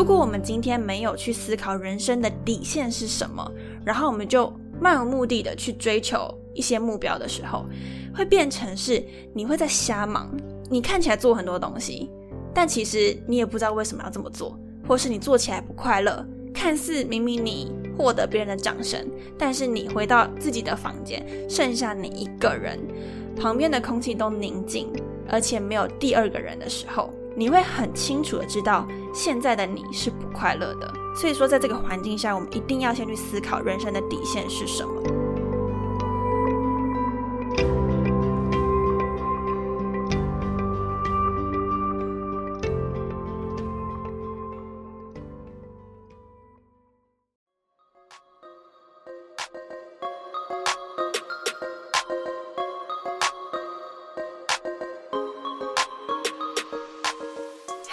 如果我们今天没有去思考人生的底线是什么，然后我们就漫无目的的去追求一些目标的时候，会变成是你会在瞎忙。你看起来做很多东西，但其实你也不知道为什么要这么做，或是你做起来不快乐。看似明明你获得别人的掌声，但是你回到自己的房间，剩下你一个人，旁边的空气都宁静，而且没有第二个人的时候，你会很清楚的知道现在的你是不快乐的。所以说，在这个环境下，我们一定要先去思考人生的底线是什么。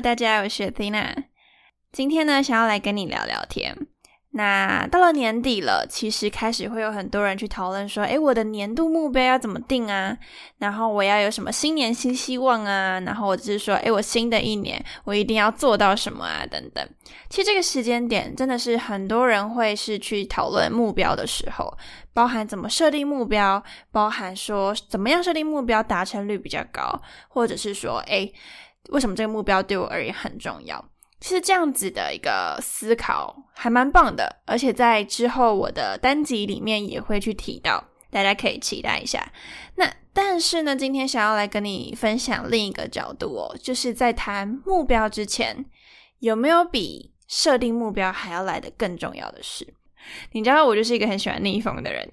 大家，我是 Tina。今天呢，想要来跟你聊聊天。那到了年底了，其实开始会有很多人去讨论说：“诶，我的年度目标要怎么定啊？然后我要有什么新年新希望啊？然后我就是说，诶，我新的一年我一定要做到什么啊？等等。其实这个时间点真的是很多人会是去讨论目标的时候，包含怎么设定目标，包含说怎么样设定目标达成率比较高，或者是说，诶。为什么这个目标对我而言很重要？其实这样子的一个思考还蛮棒的，而且在之后我的单集里面也会去提到，大家可以期待一下。那但是呢，今天想要来跟你分享另一个角度哦，就是在谈目标之前，有没有比设定目标还要来的更重要的事？你知道我就是一个很喜欢逆风的人，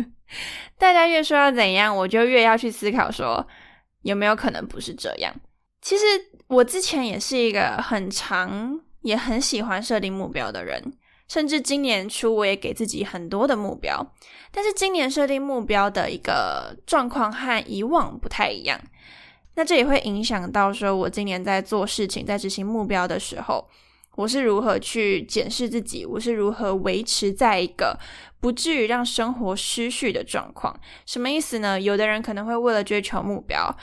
大家越说要怎样，我就越要去思考说有没有可能不是这样。其实我之前也是一个很长也很喜欢设定目标的人，甚至今年初我也给自己很多的目标。但是今年设定目标的一个状况和以往不太一样，那这也会影响到说我今年在做事情、在执行目标的时候，我是如何去检视自己，我是如何维持在一个不至于让生活失序的状况。什么意思呢？有的人可能会为了追求目标。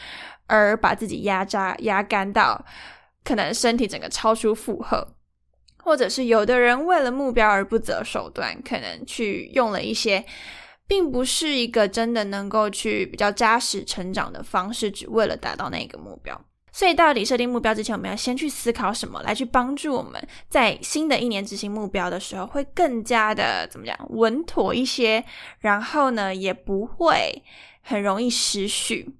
而把自己压榨、压干到可能身体整个超出负荷，或者是有的人为了目标而不择手段，可能去用了一些并不是一个真的能够去比较扎实成长的方式，只为了达到那个目标。所以，到底设定目标之前，我们要先去思考什么，来去帮助我们在新的一年执行目标的时候，会更加的怎么讲稳妥一些，然后呢，也不会很容易失序。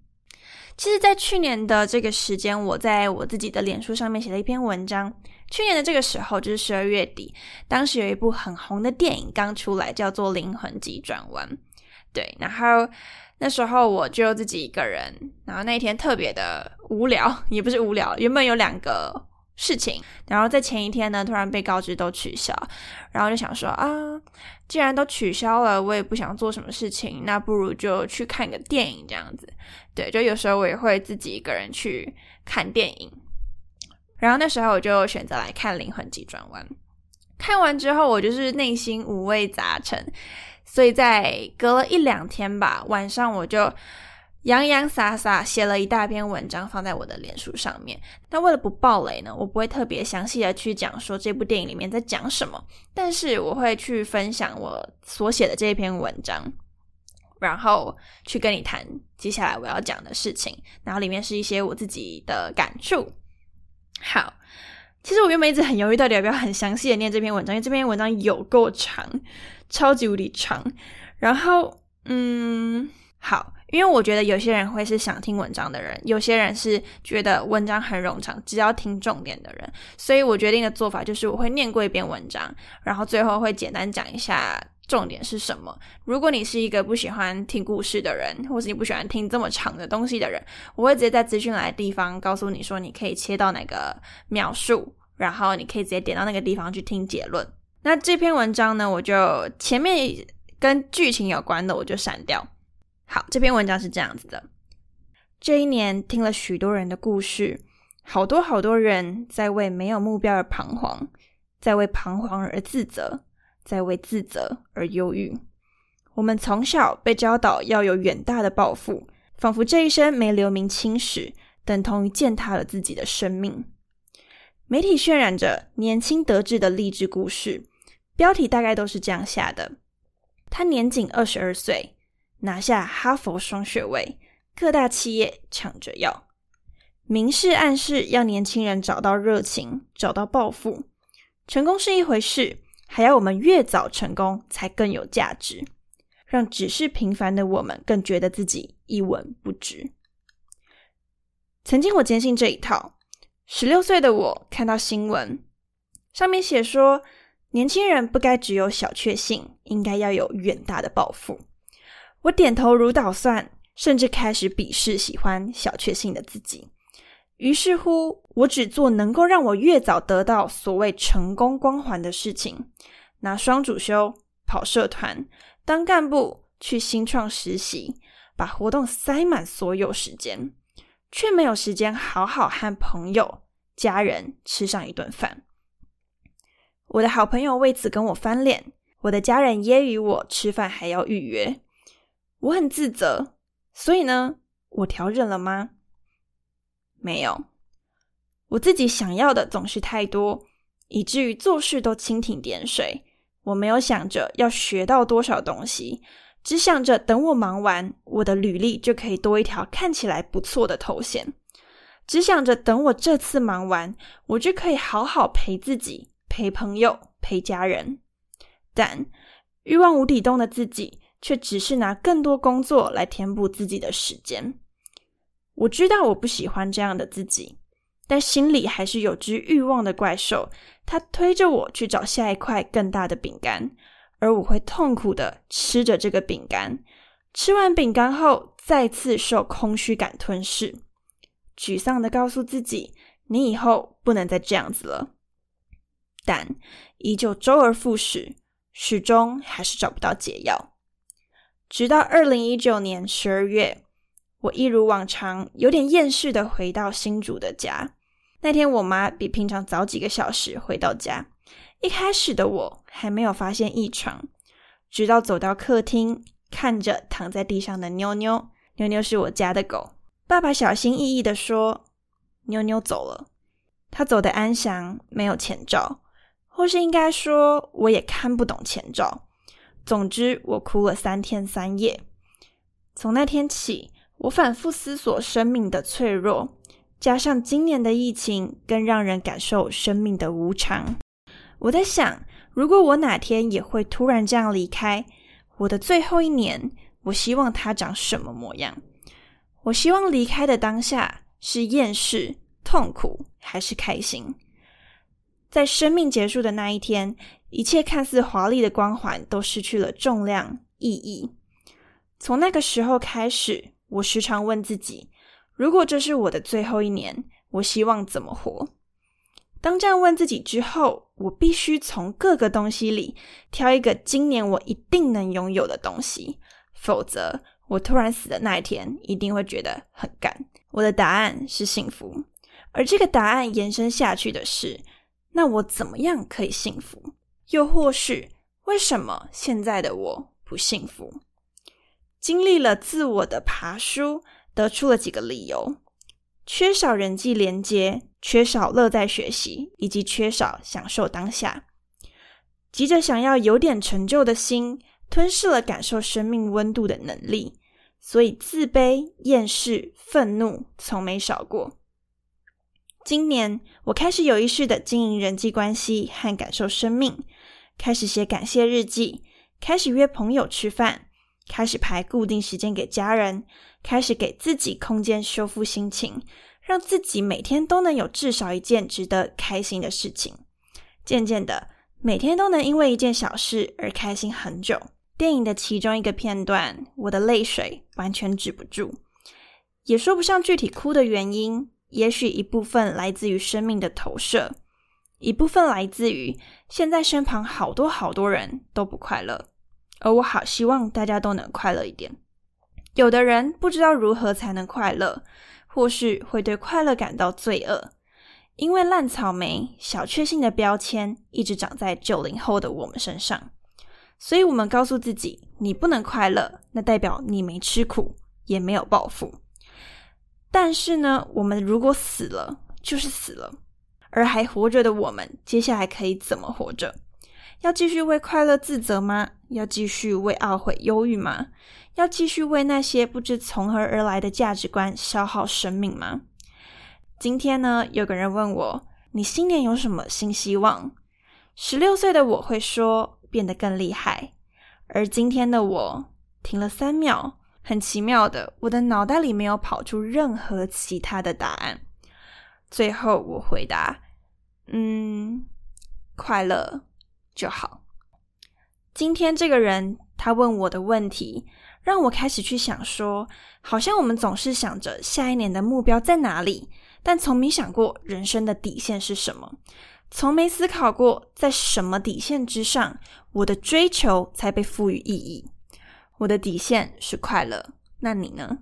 其实，在去年的这个时间，我在我自己的脸书上面写了一篇文章。去年的这个时候，就是十二月底，当时有一部很红的电影刚出来，叫做《灵魂急转弯》。对，然后那时候我就自己一个人，然后那一天特别的无聊，也不是无聊，原本有两个。事情，然后在前一天呢，突然被告知都取消，然后就想说啊，既然都取消了，我也不想做什么事情，那不如就去看个电影这样子。对，就有时候我也会自己一个人去看电影，然后那时候我就选择来看《灵魂急转弯》。看完之后，我就是内心五味杂陈，所以在隔了一两天吧，晚上我就。洋洋洒洒写了一大篇文章放在我的脸书上面。那为了不爆雷呢，我不会特别详细的去讲说这部电影里面在讲什么，但是我会去分享我所写的这一篇文章，然后去跟你谈接下来我要讲的事情。然后里面是一些我自己的感触。好，其实我原本一直很犹豫到底要不要很详细的念这篇文章，因为这篇文章有够长，超级无敌长。然后，嗯，好。因为我觉得有些人会是想听文章的人，有些人是觉得文章很冗长，只要听重点的人。所以我决定的做法就是，我会念过一遍文章，然后最后会简单讲一下重点是什么。如果你是一个不喜欢听故事的人，或是你不喜欢听这么长的东西的人，我会直接在资讯栏的地方告诉你说，你可以切到哪个描述，然后你可以直接点到那个地方去听结论。那这篇文章呢，我就前面跟剧情有关的我就删掉。好，这篇文章是这样子的：这一年听了许多人的故事，好多好多人在为没有目标而彷徨，在为彷徨而自责，在为自责而忧郁。我们从小被教导要有远大的抱负，仿佛这一生没留名青史，等同于践踏了自己的生命。媒体渲染着年轻得志的励志故事，标题大概都是这样下的：他年仅二十二岁。拿下哈佛双学位，各大企业抢着要，明示暗示要年轻人找到热情，找到抱负。成功是一回事，还要我们越早成功才更有价值，让只是平凡的我们更觉得自己一文不值。曾经我坚信这一套，十六岁的我看到新闻，上面写说，年轻人不该只有小确幸，应该要有远大的抱负。我点头如捣蒜，甚至开始鄙视喜欢小确幸的自己。于是乎，我只做能够让我越早得到所谓成功光环的事情：拿双主修、跑社团、当干部、去新创实习，把活动塞满所有时间，却没有时间好好和朋友、家人吃上一顿饭。我的好朋友为此跟我翻脸，我的家人揶揄我吃饭还要预约。我很自责，所以呢，我调整了吗？没有，我自己想要的总是太多，以至于做事都蜻蜓点水。我没有想着要学到多少东西，只想着等我忙完，我的履历就可以多一条看起来不错的头衔。只想着等我这次忙完，我就可以好好陪自己、陪朋友、陪家人。但欲望无底洞的自己。却只是拿更多工作来填补自己的时间。我知道我不喜欢这样的自己，但心里还是有只欲望的怪兽，它推着我去找下一块更大的饼干，而我会痛苦的吃着这个饼干。吃完饼干后，再次受空虚感吞噬，沮丧的告诉自己：“你以后不能再这样子了。”但依旧周而复始，始终还是找不到解药。直到二零一九年十二月，我一如往常，有点厌世的回到新竹的家。那天，我妈比平常早几个小时回到家。一开始的我还没有发现异常，直到走到客厅，看着躺在地上的妞妞。妞妞是我家的狗。爸爸小心翼翼的说：“妞妞走了，她走的安详，没有前兆，或是应该说，我也看不懂前兆。”总之，我哭了三天三夜。从那天起，我反复思索生命的脆弱，加上今年的疫情，更让人感受生命的无常。我在想，如果我哪天也会突然这样离开，我的最后一年，我希望它长什么模样？我希望离开的当下是厌世、痛苦，还是开心？在生命结束的那一天。一切看似华丽的光环都失去了重量意义。从那个时候开始，我时常问自己：如果这是我的最后一年，我希望怎么活？当这样问自己之后，我必须从各个东西里挑一个今年我一定能拥有的东西，否则我突然死的那一天一定会觉得很干。我的答案是幸福，而这个答案延伸下去的是：那我怎么样可以幸福？又或是为什么现在的我不幸福？经历了自我的爬书，得出了几个理由：缺少人际连接，缺少乐在学习，以及缺少享受当下。急着想要有点成就的心，吞噬了感受生命温度的能力，所以自卑、厌世、愤怒从没少过。今年，我开始有意识的经营人际关系和感受生命。开始写感谢日记，开始约朋友吃饭，开始排固定时间给家人，开始给自己空间修复心情，让自己每天都能有至少一件值得开心的事情。渐渐的，每天都能因为一件小事而开心很久。电影的其中一个片段，我的泪水完全止不住，也说不上具体哭的原因。也许一部分来自于生命的投射，一部分来自于现在身旁好多好多人都不快乐，而我好希望大家都能快乐一点。有的人不知道如何才能快乐，或是会对快乐感到罪恶，因为烂草莓、小确幸的标签一直长在九零后的我们身上。所以，我们告诉自己，你不能快乐，那代表你没吃苦，也没有报复。但是呢，我们如果死了，就是死了，而还活着的我们，接下来可以怎么活着？要继续为快乐自责吗？要继续为懊悔忧郁吗？要继续为那些不知从何而来的价值观消耗生命吗？今天呢，有个人问我，你新年有什么新希望？十六岁的我会说。变得更厉害，而今天的我停了三秒，很奇妙的，我的脑袋里没有跑出任何其他的答案。最后我回答：“嗯，快乐就好。”今天这个人他问我的问题，让我开始去想说，好像我们总是想着下一年的目标在哪里，但从没想过人生的底线是什么。从没思考过，在什么底线之上，我的追求才被赋予意义。我的底线是快乐，那你呢？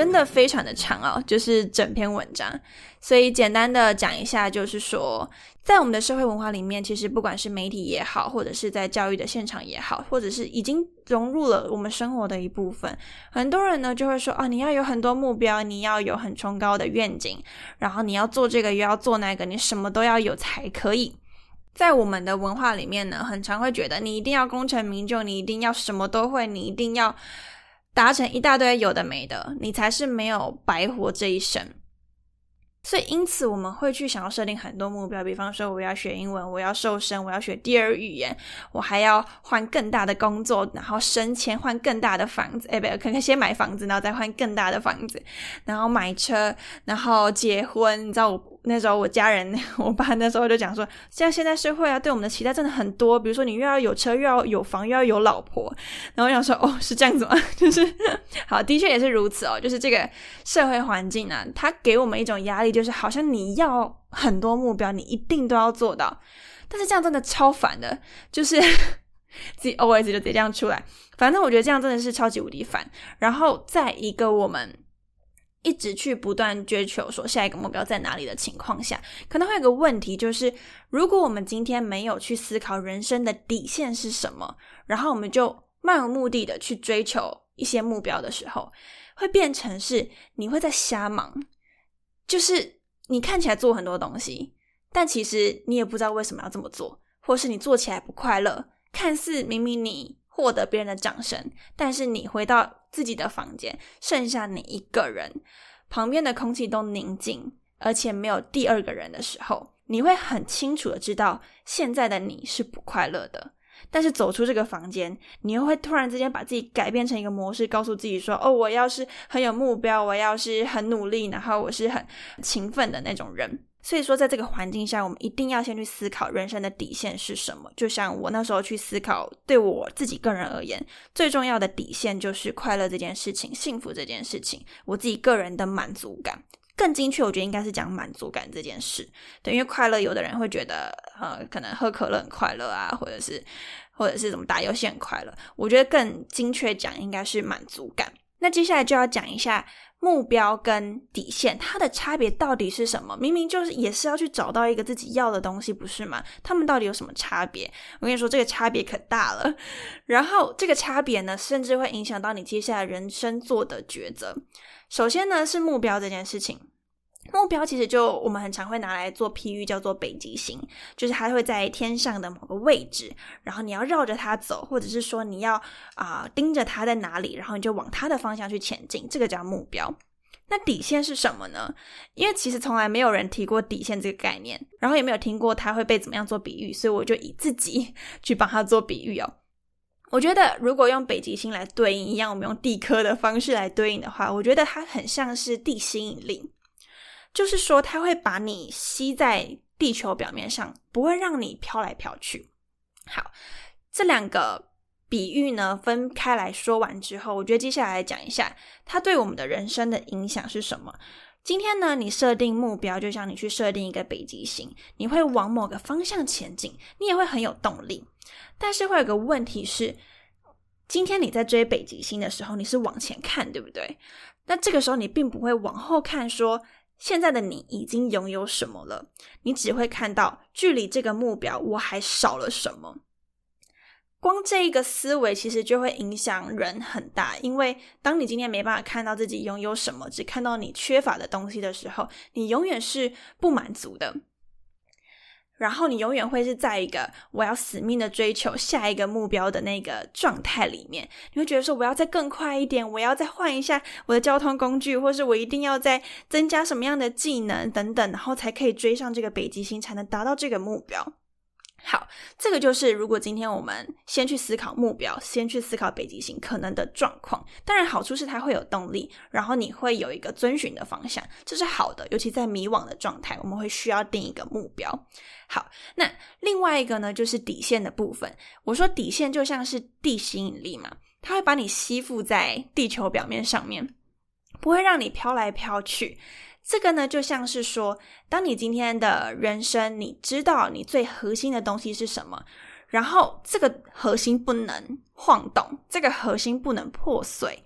真的非常的长哦，就是整篇文章，所以简单的讲一下，就是说，在我们的社会文化里面，其实不管是媒体也好，或者是在教育的现场也好，或者是已经融入了我们生活的一部分，很多人呢就会说，啊，你要有很多目标，你要有很崇高的愿景，然后你要做这个又要做那个，你什么都要有才可以。在我们的文化里面呢，很常会觉得你一定要功成名就，你一定要什么都会，你一定要。达成一大堆有的没的，你才是没有白活这一生。所以，因此我们会去想要设定很多目标，比方说我要学英文，我要瘦身，我要学第二语言，我还要换更大的工作，然后升迁，换更大的房子。哎，不，可能先买房子，然后再换更大的房子，然后买车，然后结婚。你知道我那时候我家人，我爸那时候就讲说，像现在社会啊，对我们的期待真的很多。比如说你又要有车，又要有房，又要有老婆。然后我想说，哦，是这样子吗？就是好，的确也是如此哦。就是这个社会环境呢，它给我们一种压力。就是好像你要很多目标，你一定都要做到，但是这样真的超烦的，就是 自己 always 就得这样出来。反正我觉得这样真的是超级无敌烦。然后在一个我们一直去不断追求说下一个目标在哪里的情况下，可能会有个问题，就是如果我们今天没有去思考人生的底线是什么，然后我们就漫无目的的去追求一些目标的时候，会变成是你会在瞎忙。就是你看起来做很多东西，但其实你也不知道为什么要这么做，或是你做起来不快乐。看似明明你获得别人的掌声，但是你回到自己的房间，剩下你一个人，旁边的空气都宁静，而且没有第二个人的时候，你会很清楚的知道，现在的你是不快乐的。但是走出这个房间，你又会突然之间把自己改变成一个模式，告诉自己说：“哦，我要是很有目标，我要是很努力，然后我是很勤奋的那种人。”所以说，在这个环境下，我们一定要先去思考人生的底线是什么。就像我那时候去思考，对我自己个人而言，最重要的底线就是快乐这件事情、幸福这件事情，我自己个人的满足感。更精确，我觉得应该是讲满足感这件事。对，因为快乐，有的人会觉得，呃，可能喝可乐很快乐啊，或者是，或者是怎么打游戏很快乐。我觉得更精确讲，应该是满足感。那接下来就要讲一下目标跟底线，它的差别到底是什么？明明就是也是要去找到一个自己要的东西，不是吗？他们到底有什么差别？我跟你说，这个差别可大了。然后这个差别呢，甚至会影响到你接下来人生做的抉择。首先呢，是目标这件事情。目标其实就我们很常会拿来做譬喻，叫做北极星，就是它会在天上的某个位置，然后你要绕着它走，或者是说你要啊盯着它在哪里，然后你就往它的方向去前进，这个叫目标。那底线是什么呢？因为其实从来没有人提过底线这个概念，然后也没有听过它会被怎么样做比喻，所以我就以自己 去帮他做比喻哦。我觉得如果用北极星来对应一样，我们用地科的方式来对应的话，我觉得它很像是地心引力，就是说它会把你吸在地球表面上，不会让你飘来飘去。好，这两个。比喻呢，分开来说完之后，我觉得接下来讲一下它对我们的人生的影响是什么。今天呢，你设定目标，就像你去设定一个北极星，你会往某个方向前进，你也会很有动力。但是会有个问题是，今天你在追北极星的时候，你是往前看，对不对？那这个时候你并不会往后看，说现在的你已经拥有什么了，你只会看到距离这个目标我还少了什么。光这一个思维其实就会影响人很大，因为当你今天没办法看到自己拥有什么，只看到你缺乏的东西的时候，你永远是不满足的。然后你永远会是在一个我要死命的追求下一个目标的那个状态里面，你会觉得说我要再更快一点，我要再换一下我的交通工具，或是我一定要再增加什么样的技能等等，然后才可以追上这个北极星，才能达到这个目标。好，这个就是如果今天我们先去思考目标，先去思考北极星可能的状况。当然，好处是它会有动力，然后你会有一个遵循的方向，这是好的。尤其在迷惘的状态，我们会需要定一个目标。好，那另外一个呢，就是底线的部分。我说底线就像是地心引力嘛，它会把你吸附在地球表面上面，不会让你飘来飘去。这个呢，就像是说，当你今天的人生，你知道你最核心的东西是什么，然后这个核心不能晃动，这个核心不能破碎，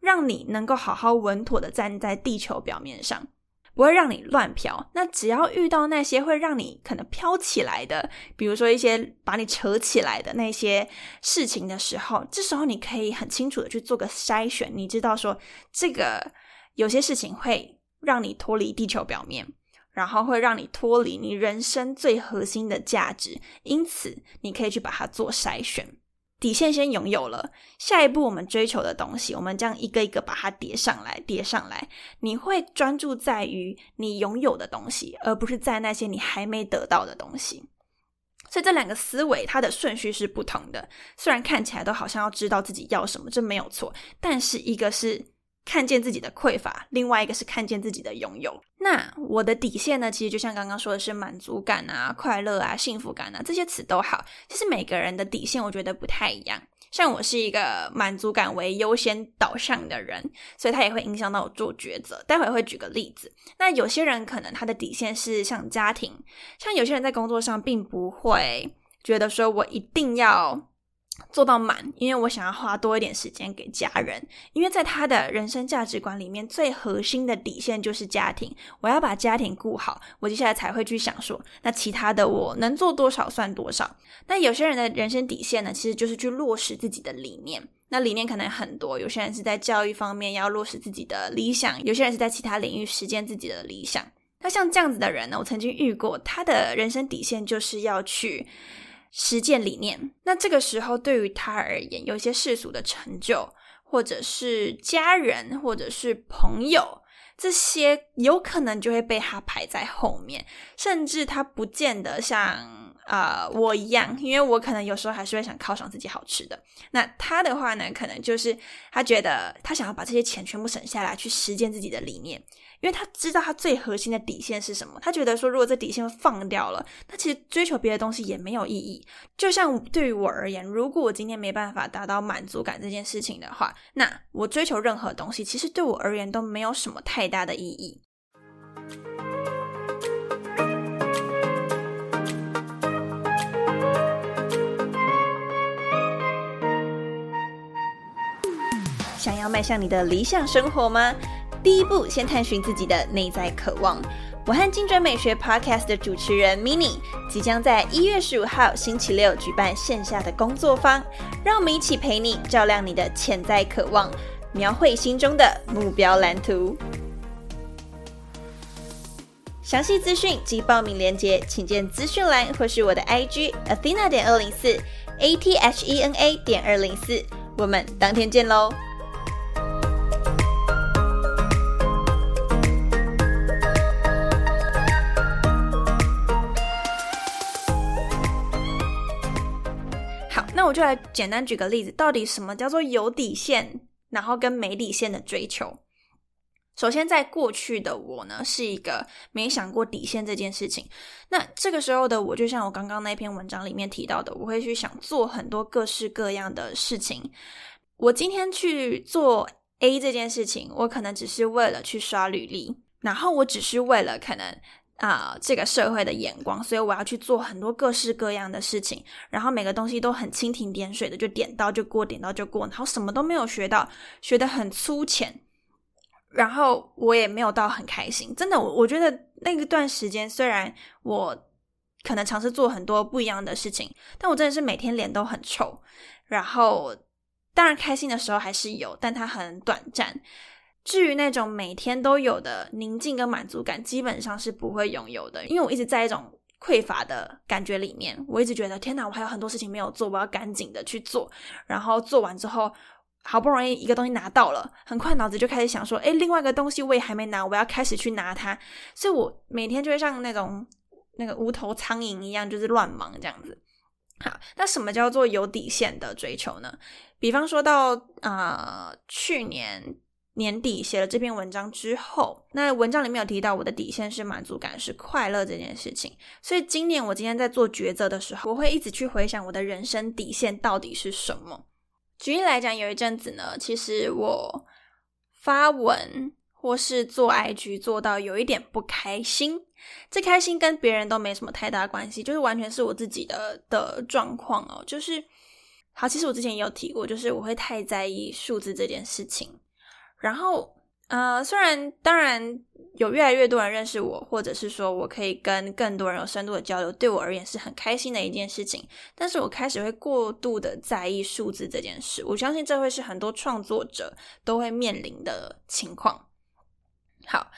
让你能够好好稳妥的站在地球表面上，不会让你乱飘。那只要遇到那些会让你可能飘起来的，比如说一些把你扯起来的那些事情的时候，这时候你可以很清楚的去做个筛选，你知道说这个有些事情会。让你脱离地球表面，然后会让你脱离你人生最核心的价值，因此你可以去把它做筛选。底线先拥有了，下一步我们追求的东西，我们这样一个一个把它叠上来，叠上来，你会专注在于你拥有的东西，而不是在那些你还没得到的东西。所以这两个思维它的顺序是不同的，虽然看起来都好像要知道自己要什么，这没有错，但是一个是。看见自己的匮乏，另外一个是看见自己的拥有。那我的底线呢？其实就像刚刚说的是满足感啊、快乐啊、幸福感啊，这些词都好。其实每个人的底线，我觉得不太一样。像我是一个满足感为优先导向的人，所以它也会影响到我做抉择。待会会举个例子。那有些人可能他的底线是像家庭，像有些人在工作上并不会觉得说我一定要。做到满，因为我想要花多一点时间给家人，因为在他的人生价值观里面，最核心的底线就是家庭。我要把家庭顾好，我接下来才会去想说，那其他的我能做多少算多少。那有些人的人生底线呢，其实就是去落实自己的理念。那理念可能很多，有些人是在教育方面要落实自己的理想，有些人是在其他领域实践自己的理想。那像这样子的人呢，我曾经遇过，他的人生底线就是要去。实践理念，那这个时候对于他而言，有一些世俗的成就，或者是家人，或者是朋友，这些有可能就会被他排在后面，甚至他不见得像啊我一样，因为我可能有时候还是会想犒赏自己好吃的。那他的话呢，可能就是他觉得他想要把这些钱全部省下来，去实践自己的理念。因为他知道他最核心的底线是什么，他觉得说如果这底线放掉了，那其实追求别的东西也没有意义。就像对于我而言，如果我今天没办法达到满足感这件事情的话，那我追求任何东西，其实对我而言都没有什么太大的意义。迈向你的理想生活吗？第一步，先探寻自己的内在渴望。我和精准美学 Podcast 的主持人 Mini 即将在一月十五号星期六举办线下的工作坊，让我们一起陪你照亮你的潜在渴望，描绘心中的目标蓝图。详细资讯及报名链接，请见资讯栏或是我的 IG Athena 点二零四 A T H E N A 点二零四。我们当天见喽！我就来简单举个例子，到底什么叫做有底线，然后跟没底线的追求？首先，在过去的我呢，是一个没想过底线这件事情。那这个时候的我，就像我刚刚那篇文章里面提到的，我会去想做很多各式各样的事情。我今天去做 A 这件事情，我可能只是为了去刷履历，然后我只是为了可能啊这个社会的眼光，所以我要去做很多各式各样的事情，然后每个东西都很蜻蜓点水的，就点到就过，点到就过，然后什么都没有学到，学的很粗浅。然后我也没有到很开心，真的，我我觉得那一段时间，虽然我可能尝试做很多不一样的事情，但我真的是每天脸都很臭。然后，当然开心的时候还是有，但它很短暂。至于那种每天都有的宁静跟满足感，基本上是不会拥有的，因为我一直在一种匮乏的感觉里面。我一直觉得，天哪，我还有很多事情没有做，我要赶紧的去做。然后做完之后。好不容易一个东西拿到了，很快脑子就开始想说：“哎，另外一个东西我也还没拿，我要开始去拿它。”所以，我每天就会像那种那个无头苍蝇一样，就是乱忙这样子。好，那什么叫做有底线的追求呢？比方说到啊，去年年底写了这篇文章之后，那文章里面有提到我的底线是满足感，是快乐这件事情。所以，今年我今天在做抉择的时候，我会一直去回想我的人生底线到底是什么。举例来讲，有一阵子呢，其实我发文或是做 IG 做到有一点不开心，这开心跟别人都没什么太大关系，就是完全是我自己的的状况哦。就是好，其实我之前也有提过，就是我会太在意数字这件事情，然后。呃，虽然当然有越来越多人认识我，或者是说我可以跟更多人有深度的交流，对我而言是很开心的一件事情。但是我开始会过度的在意数字这件事，我相信这会是很多创作者都会面临的情况。好，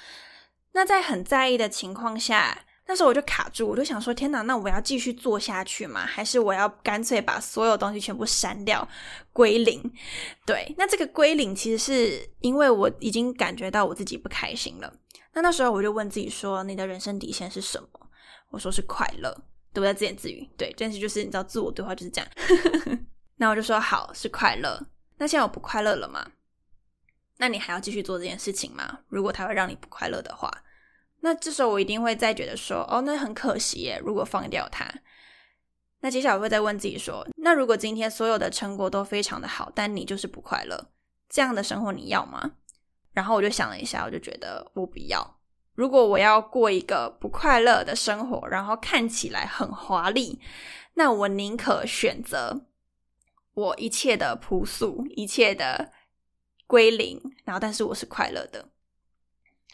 那在很在意的情况下。那时候我就卡住，我就想说：天哪，那我要继续做下去吗？还是我要干脆把所有东西全部删掉，归零？对，那这个归零其实是因为我已经感觉到我自己不开心了。那那时候我就问自己说：你的人生底线是什么？我说是快乐，都在自言自语。对，但是就是你知道，自我对话就是这样。那我就说好是快乐。那现在我不快乐了吗？那你还要继续做这件事情吗？如果它会让你不快乐的话？那这时候我一定会再觉得说，哦，那很可惜耶。如果放掉它，那接下来我会再问自己说，那如果今天所有的成果都非常的好，但你就是不快乐，这样的生活你要吗？然后我就想了一下，我就觉得我不要。如果我要过一个不快乐的生活，然后看起来很华丽，那我宁可选择我一切的朴素，一切的归零，然后但是我是快乐的。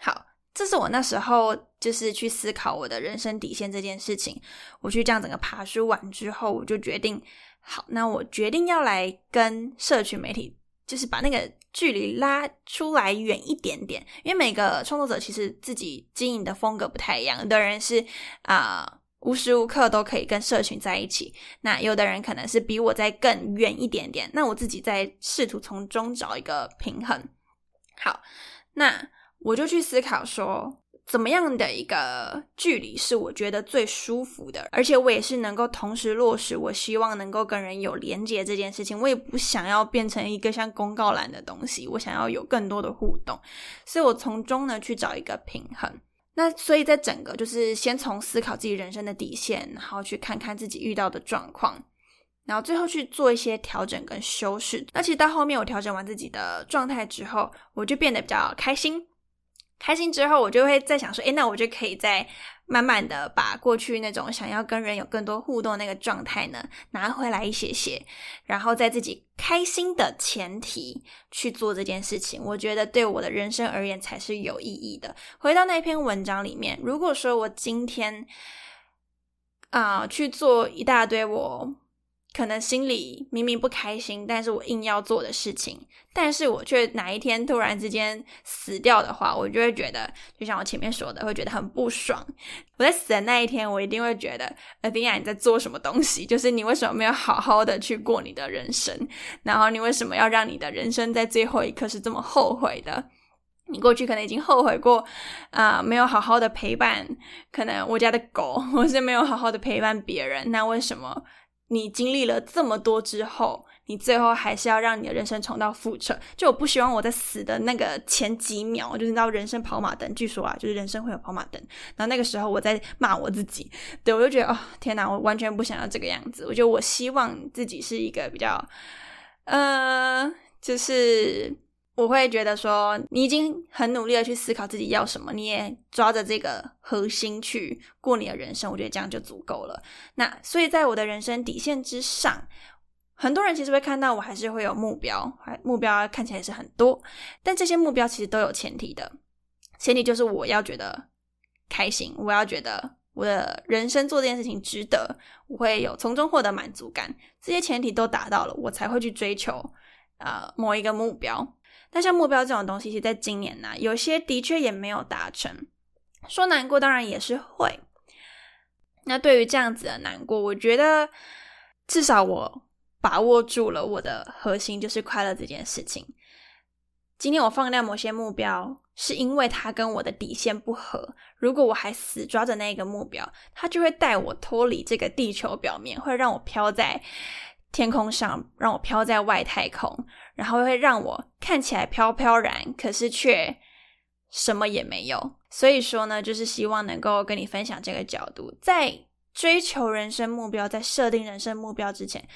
好。这是我那时候就是去思考我的人生底线这件事情。我去这样整个爬书完之后，我就决定，好，那我决定要来跟社群媒体，就是把那个距离拉出来远一点点。因为每个创作者其实自己经营的风格不太一样，有的人是啊无时无刻都可以跟社群在一起，那有的人可能是比我在更远一点点。那我自己在试图从中找一个平衡。好，那。我就去思考说，怎么样的一个距离是我觉得最舒服的，而且我也是能够同时落实，我希望能够跟人有连接这件事情。我也不想要变成一个像公告栏的东西，我想要有更多的互动，所以我从中呢去找一个平衡。那所以在整个就是先从思考自己人生的底线，然后去看看自己遇到的状况，然后最后去做一些调整跟修饰。那其实到后面我调整完自己的状态之后，我就变得比较开心。开心之后，我就会在想说，诶，那我就可以再慢慢的把过去那种想要跟人有更多互动那个状态呢拿回来一些些，然后在自己开心的前提去做这件事情，我觉得对我的人生而言才是有意义的。回到那篇文章里面，如果说我今天啊去做一大堆我。可能心里明明不开心，但是我硬要做的事情，但是我却哪一天突然之间死掉的话，我就会觉得，就像我前面说的，会觉得很不爽。我在死的那一天，我一定会觉得，阿丁亚你在做什么东西？就是你为什么没有好好的去过你的人生？然后你为什么要让你的人生在最后一刻是这么后悔的？你过去可能已经后悔过啊，没有好好的陪伴，可能我家的狗，或是没有好好的陪伴别人，那为什么？你经历了这么多之后，你最后还是要让你的人生重蹈覆辙。就我不希望我在死的那个前几秒，就是你知道人生跑马灯，据说啊，就是人生会有跑马灯。然后那个时候我在骂我自己，对我就觉得哦，天哪，我完全不想要这个样子。我觉得我希望自己是一个比较，呃，就是。我会觉得说，你已经很努力的去思考自己要什么，你也抓着这个核心去过你的人生，我觉得这样就足够了。那所以在我的人生底线之上，很多人其实会看到我还是会有目标，还目标看起来是很多，但这些目标其实都有前提的，前提就是我要觉得开心，我要觉得我的人生做这件事情值得，我会有从中获得满足感，这些前提都达到了，我才会去追求呃某一个目标。那像目标这种东西，其实在今年呢，有些的确也没有达成。说难过，当然也是会。那对于这样子的难过，我觉得至少我把握住了我的核心，就是快乐这件事情。今天我放掉某些目标，是因为它跟我的底线不合。如果我还死抓着那个目标，它就会带我脱离这个地球表面，会让我飘在。天空上让我飘在外太空，然后会让我看起来飘飘然，可是却什么也没有。所以说呢，就是希望能够跟你分享这个角度，在追求人生目标、在设定人生目标之前，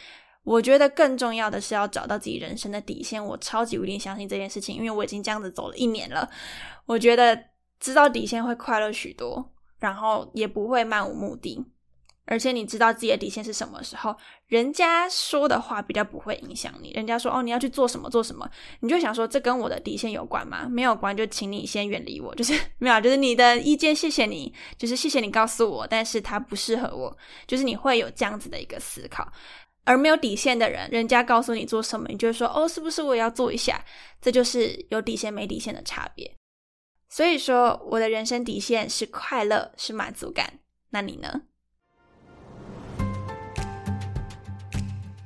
我觉得更重要的是要找到自己人生的底线。我超级无定相信这件事情，因为我已经这样子走了一年了。我觉得知道底线会快乐许多，然后也不会漫无目的。而且你知道自己的底线是什么时候，人家说的话比较不会影响你。人家说哦，你要去做什么做什么，你就想说这跟我的底线有关吗？没有关，就请你先远离我。就是 没有，就是你的意见，谢谢你，就是谢谢你告诉我，但是它不适合我。就是你会有这样子的一个思考。而没有底线的人，人家告诉你做什么，你就说哦，是不是我也要做一下？这就是有底线没底线的差别。所以说，我的人生底线是快乐，是满足感。那你呢？